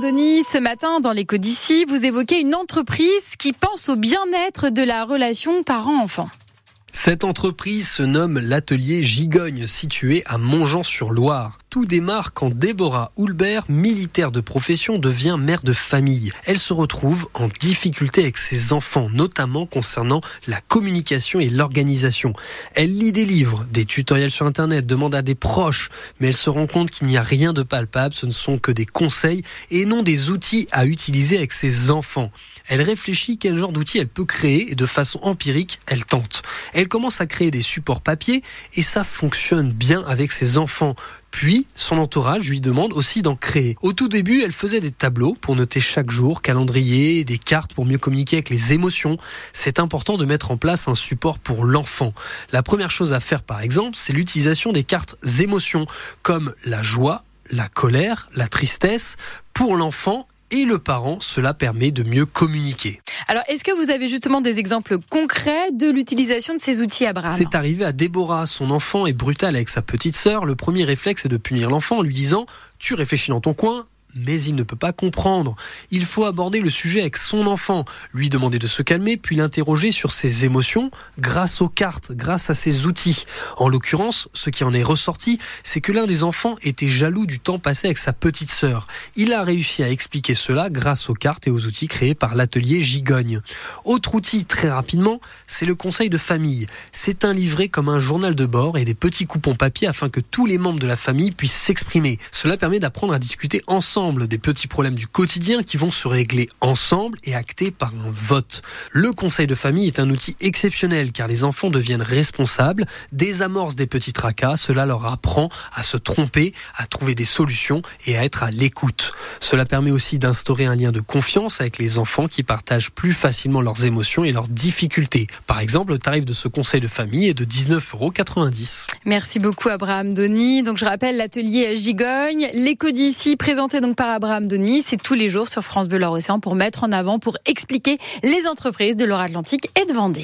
ce matin dans l'écho d'ici, vous évoquez une entreprise qui pense au bien-être de la relation parent-enfant. Cette entreprise se nomme l'atelier Gigogne, situé à Montjean-sur-Loire. Tout démarre quand Déborah Houlbert, militaire de profession, devient mère de famille. Elle se retrouve en difficulté avec ses enfants, notamment concernant la communication et l'organisation. Elle lit des livres, des tutoriels sur Internet, demande à des proches, mais elle se rend compte qu'il n'y a rien de palpable, ce ne sont que des conseils et non des outils à utiliser avec ses enfants. Elle réfléchit quel genre d'outils elle peut créer et de façon empirique, elle tente. Elle commence à créer des supports papier et ça fonctionne bien avec ses enfants. Puis, son entourage lui demande aussi d'en créer. Au tout début, elle faisait des tableaux pour noter chaque jour, calendrier, des cartes pour mieux communiquer avec les émotions. C'est important de mettre en place un support pour l'enfant. La première chose à faire, par exemple, c'est l'utilisation des cartes émotions, comme la joie, la colère, la tristesse. Pour l'enfant, et le parent, cela permet de mieux communiquer. Alors, est-ce que vous avez justement des exemples concrets de l'utilisation de ces outils, Abraham C'est arrivé à Déborah. Son enfant est brutal avec sa petite sœur. Le premier réflexe est de punir l'enfant en lui disant Tu réfléchis dans ton coin, mais il ne peut pas comprendre. Il faut aborder le sujet avec son enfant, lui demander de se calmer, puis l'interroger sur ses émotions grâce aux cartes, grâce à ses outils. En l'occurrence, ce qui en est ressorti, c'est que l'un des enfants était jaloux du temps passé avec sa petite sœur. Il a réussi à expliquer cela grâce aux cartes et aux outils créés par l'atelier Gigogne. Autre outil, très rapidement, c'est le conseil de famille. C'est un livret comme un journal de bord et des petits coupons papier afin que tous les membres de la famille puissent s'exprimer. Cela permet d'apprendre à discuter ensemble des petits problèmes du quotidien qui vont se régler ensemble et actés par un vote. Le conseil de famille est un outil exceptionnel car les enfants deviennent responsables, désamorcent des petits tracas, cela leur apprend à se tromper, à trouver des solutions et à être à l'écoute. Cela permet aussi d'instaurer un lien de confiance avec les enfants qui partagent plus facilement leurs émotions et leurs difficultés. Par exemple, le tarif de ce conseil de famille est de 19,90 euros. Merci beaucoup Abraham Denis. Donc je rappelle l'atelier Gigogne, l'éco d'ici présenté donc par Abraham Denis. C'est tous les jours sur France Bleu Océan pour mettre en avant, pour expliquer les entreprises de l'Or Atlantique et de Vendée.